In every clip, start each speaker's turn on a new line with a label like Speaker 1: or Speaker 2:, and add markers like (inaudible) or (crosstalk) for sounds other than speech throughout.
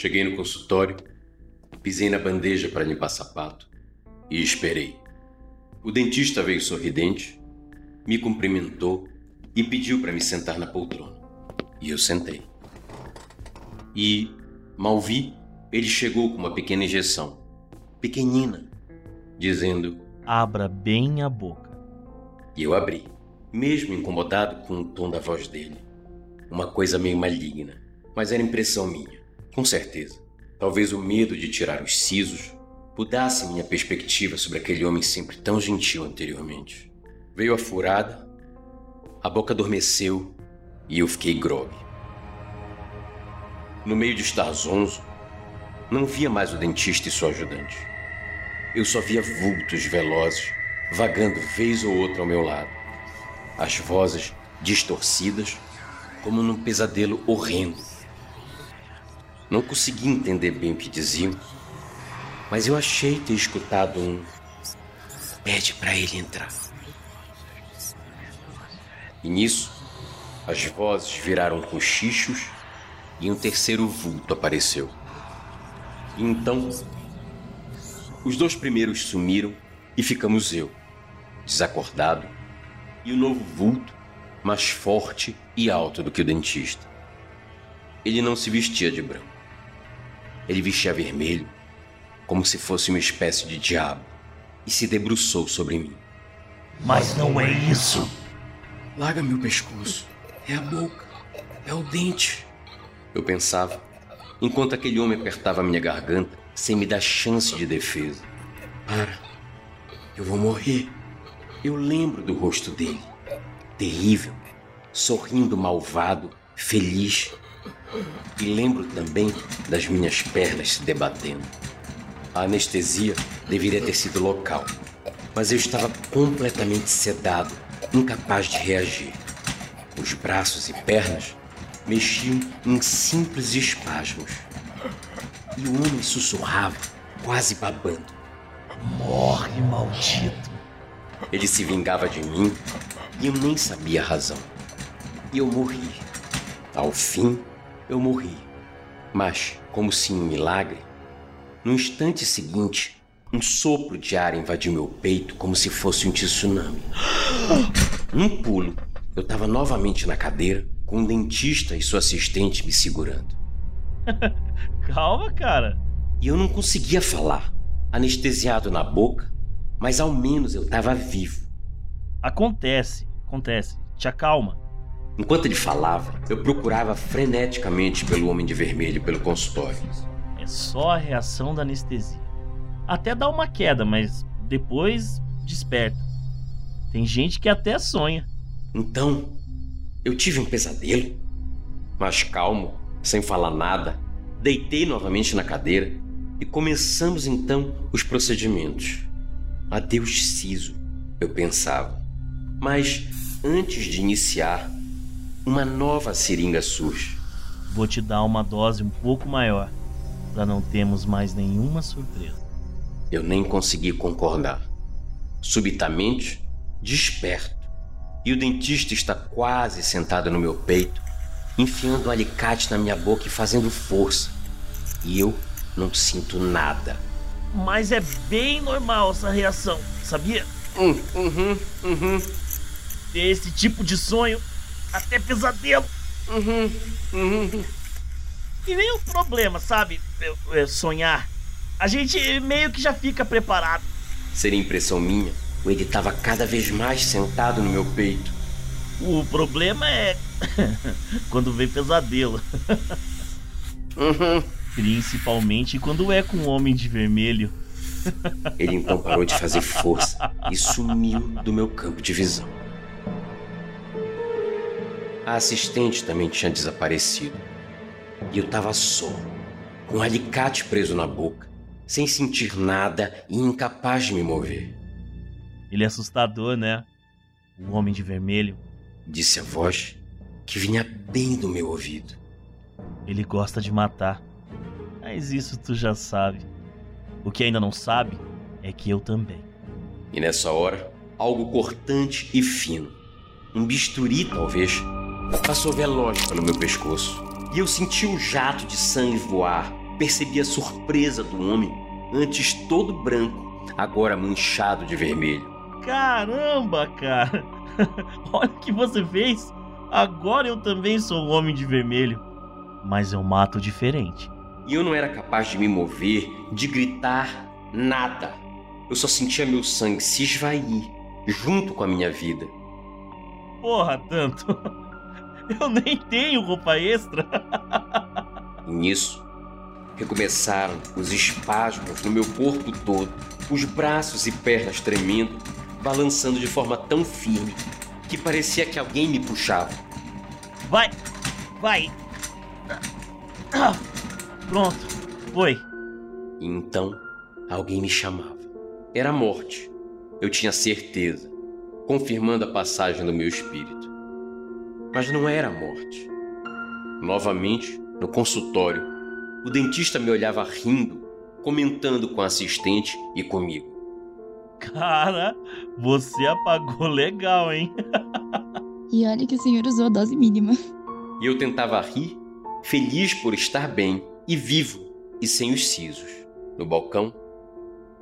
Speaker 1: Cheguei no consultório, pisei na bandeja para limpar sapato e esperei. O dentista veio sorridente, me cumprimentou e pediu para me sentar na poltrona. E eu sentei. E, mal vi, ele chegou com uma pequena injeção, pequenina, dizendo:
Speaker 2: Abra bem a boca.
Speaker 1: E eu abri, mesmo incomodado com o tom da voz dele. Uma coisa meio maligna, mas era impressão minha, com certeza. Talvez o medo de tirar os sisos mudasse minha perspectiva sobre aquele homem sempre tão gentil anteriormente. Veio a furada, a boca adormeceu e eu fiquei grogue. No meio de estar zonzo, não via mais o dentista e sua ajudante. Eu só via vultos velozes vagando vez ou outra ao meu lado. As vozes distorcidas, como num pesadelo horrendo. Não consegui entender bem o que diziam, mas eu achei ter escutado um. Pede para ele entrar. E nisso, as vozes viraram cochichos e um terceiro vulto apareceu. E então, os dois primeiros sumiram e ficamos eu, desacordado, e o novo vulto, mais forte e alto do que o dentista. Ele não se vestia de branco. Ele vestia vermelho, como se fosse uma espécie de diabo, e se debruçou sobre mim.
Speaker 3: Mas não é isso.
Speaker 1: Larga meu pescoço. É a boca. É o dente. Eu pensava, enquanto aquele homem apertava minha garganta sem me dar chance de defesa. Para. Eu vou morrer. Eu lembro do rosto dele. Terrível. Sorrindo malvado, feliz. E lembro também das minhas pernas se debatendo. A anestesia deveria ter sido local, mas eu estava completamente sedado, incapaz de reagir. Os braços e pernas mexiam em simples espasmos. E o homem sussurrava, quase babando.
Speaker 3: Morre, maldito.
Speaker 1: Ele se vingava de mim e eu nem sabia a razão. E eu morri. Ao fim, eu morri. Mas, como se em um milagre, no instante seguinte, um sopro de ar invadiu meu peito como se fosse um tsunami. Num pulo, eu estava novamente na cadeira, com um dentista e sua assistente me segurando. (laughs)
Speaker 2: Calma, cara.
Speaker 1: E eu não conseguia falar, anestesiado na boca, mas ao menos eu estava vivo.
Speaker 2: Acontece, acontece. Te acalma.
Speaker 1: Enquanto ele falava, eu procurava freneticamente pelo homem de vermelho pelo consultório.
Speaker 2: É só a reação da anestesia. Até dá uma queda, mas depois desperta. Tem gente que até sonha.
Speaker 1: Então, eu tive um pesadelo. Mas calmo, sem falar nada, deitei novamente na cadeira e começamos então os procedimentos. Adeus, siso, eu pensava. Mas antes de iniciar, uma nova seringa surge.
Speaker 2: Vou te dar uma dose um pouco maior, para não termos mais nenhuma surpresa.
Speaker 1: Eu nem consegui concordar. Subitamente, desperto, e o dentista está quase sentado no meu peito, enfiando um alicate na minha boca e fazendo força. E eu não sinto nada.
Speaker 2: Mas é bem normal essa reação, sabia?
Speaker 1: Hum, uhum, uhum,
Speaker 2: Ter esse tipo de sonho, até pesadelo.
Speaker 1: uhum, uhum.
Speaker 2: E nem o problema, sabe? Eu- eu sonhar. A gente meio que já fica preparado.
Speaker 1: Seria impressão minha, ou ele estava cada vez mais sentado no meu peito.
Speaker 2: O problema é (laughs) quando vem pesadelo.
Speaker 1: Uhum.
Speaker 2: Principalmente quando é com um homem de vermelho.
Speaker 1: Ele então parou de fazer força e sumiu do meu campo de visão. A assistente também tinha desaparecido. E eu estava só, com um alicate preso na boca, sem sentir nada e incapaz de me mover.
Speaker 2: Ele é assustador, né? O homem de vermelho.
Speaker 1: Disse a voz que vinha bem do meu ouvido.
Speaker 2: Ele gosta de matar. Mas isso tu já sabe. O que ainda não sabe é que eu também.
Speaker 1: E nessa hora, algo cortante e fino, um bisturi talvez, passou veloz pelo meu pescoço. E eu senti um jato de sangue voar percebi a surpresa do homem, antes todo branco, agora manchado de vermelho.
Speaker 2: Caramba, cara! (laughs) Olha o que você fez! Agora eu também sou um homem de vermelho. Mas eu mato diferente.
Speaker 1: E eu não era capaz de me mover, de gritar, nada. Eu só sentia meu sangue se esvair, junto com a minha vida.
Speaker 2: Porra, tanto! (laughs) (laughs) Eu nem tenho roupa extra!
Speaker 1: Nisso, recomeçaram os espasmos no meu corpo todo, os braços e pernas tremendo, balançando de forma tão firme que parecia que alguém me puxava.
Speaker 2: Vai! Vai! Ah, pronto, foi.
Speaker 1: E então, alguém me chamava. Era a morte. Eu tinha certeza, confirmando a passagem do meu espírito. Mas não era a morte. Novamente, no consultório, o dentista me olhava rindo, comentando com a assistente e comigo.
Speaker 2: Cara, você apagou legal, hein?
Speaker 4: E olha que o senhor usou a dose mínima.
Speaker 1: E eu tentava rir, feliz por estar bem e vivo e sem os sisos. No balcão,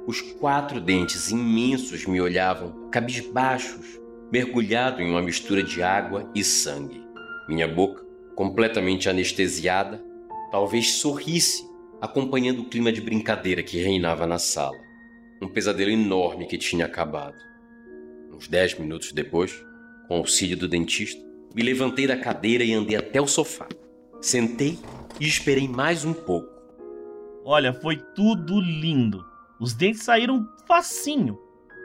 Speaker 1: os quatro dentes imensos me olhavam, cabisbaixos, mergulhado em uma mistura de água e sangue. Minha boca, completamente anestesiada, talvez sorrisse, acompanhando o clima de brincadeira que reinava na sala. Um pesadelo enorme que tinha acabado. Uns dez minutos depois, com auxílio do dentista, me levantei da cadeira e andei até o sofá. Sentei e esperei mais um pouco.
Speaker 2: Olha, foi tudo lindo. Os dentes saíram facinho.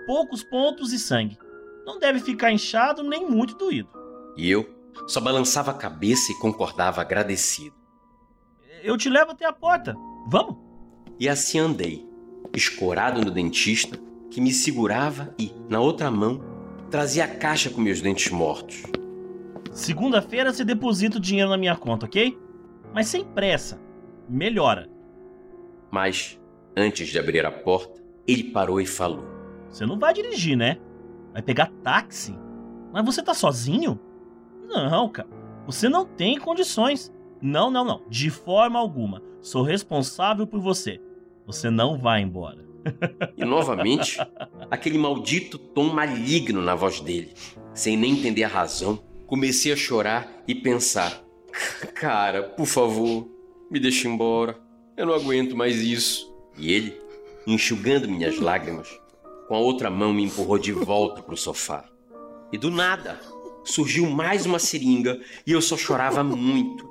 Speaker 2: Poucos pontos e sangue. Não deve ficar inchado nem muito doído.
Speaker 1: E eu só balançava a cabeça e concordava agradecido.
Speaker 2: Eu te levo até a porta. Vamos?
Speaker 1: E assim andei, escorado no dentista, que me segurava e, na outra mão, trazia a caixa com meus dentes mortos.
Speaker 2: Segunda-feira você deposita o dinheiro na minha conta, ok? Mas sem pressa. Melhora.
Speaker 1: Mas, antes de abrir a porta, ele parou e falou:
Speaker 2: Você não vai dirigir, né? Vai pegar táxi? Mas você tá sozinho? Não, cara. Você não tem condições. Não, não, não. De forma alguma. Sou responsável por você. Você não vai embora.
Speaker 1: E novamente, aquele maldito tom maligno na voz dele. Sem nem entender a razão, comecei a chorar e pensar: Cara, por favor, me deixe embora. Eu não aguento mais isso. E ele, enxugando minhas lágrimas, com a outra mão me empurrou de volta para o sofá. E do nada, surgiu mais uma seringa e eu só chorava muito.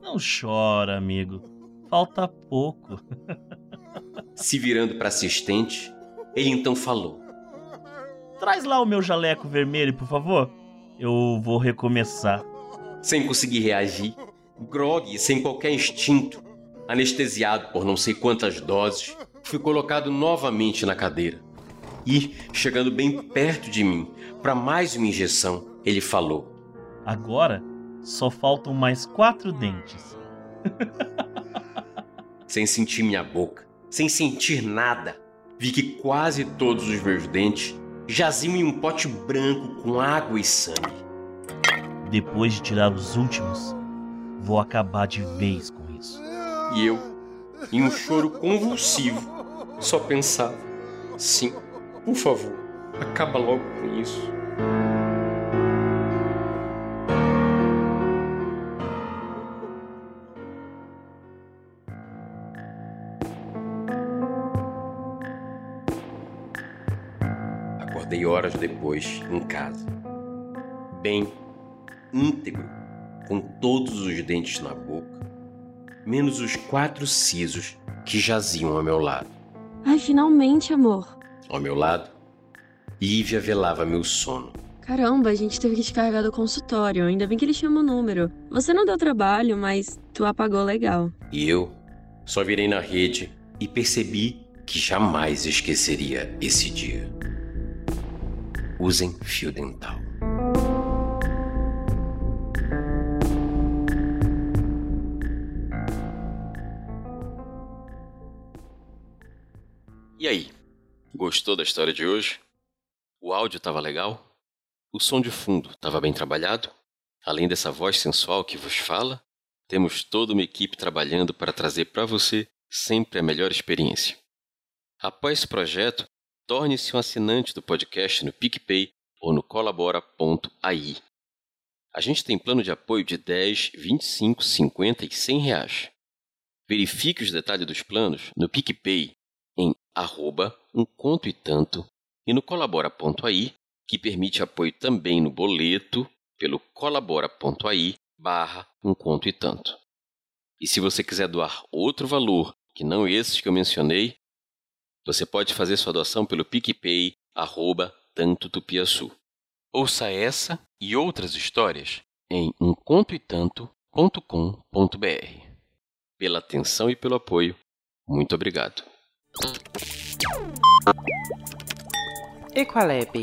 Speaker 2: Não chora, amigo. Falta pouco. (laughs)
Speaker 1: Se virando para assistente, ele então falou:
Speaker 2: Traz lá o meu jaleco vermelho, por favor. Eu vou recomeçar.
Speaker 1: Sem conseguir reagir, grogue sem qualquer instinto, anestesiado por não sei quantas doses, fui colocado novamente na cadeira. E, chegando bem perto de mim, para mais uma injeção, ele falou:
Speaker 2: Agora só faltam mais quatro dentes. (laughs)
Speaker 1: Sem sentir minha boca, sem sentir nada, vi que quase todos os meus dentes jaziam em um pote branco com água e sangue.
Speaker 2: Depois de tirar os últimos, vou acabar de vez com isso.
Speaker 1: E eu, em um choro convulsivo, só pensava: sim, por favor, acaba logo com isso. Acordei horas depois em casa, bem íntegro, com todos os dentes na boca, menos os quatro sisos que jaziam ao meu lado.
Speaker 4: Ai, finalmente, amor.
Speaker 1: Ao meu lado, Lívia velava meu sono.
Speaker 4: Caramba, a gente teve que te carregar do consultório. Ainda bem que ele chama o número. Você não deu trabalho, mas tu apagou legal.
Speaker 1: E eu só virei na rede e percebi que jamais esqueceria esse dia. Usem fio dental. Gostou da história de hoje? O áudio estava legal? O som de fundo estava bem trabalhado? Além dessa voz sensual que vos fala? Temos toda uma equipe trabalhando para trazer para você sempre a melhor experiência. Após esse projeto, torne-se um assinante do podcast no PicPay ou no colabora.ai. A gente tem plano de apoio de 10, 25, 50 e 100 reais. Verifique os detalhes dos planos no PicPay arroba um conto e tanto e no colabora.ai, que permite apoio também no boleto pelo colabora.ai barra um conto e tanto. E se você quiser doar outro valor que não esses que eu mencionei, você pode fazer sua doação pelo PicPay arroba tanto tupiaçu. Ouça essa e outras histórias em umcontoetanto.com.br. Pela atenção e pelo apoio, muito obrigado.
Speaker 5: Equalab.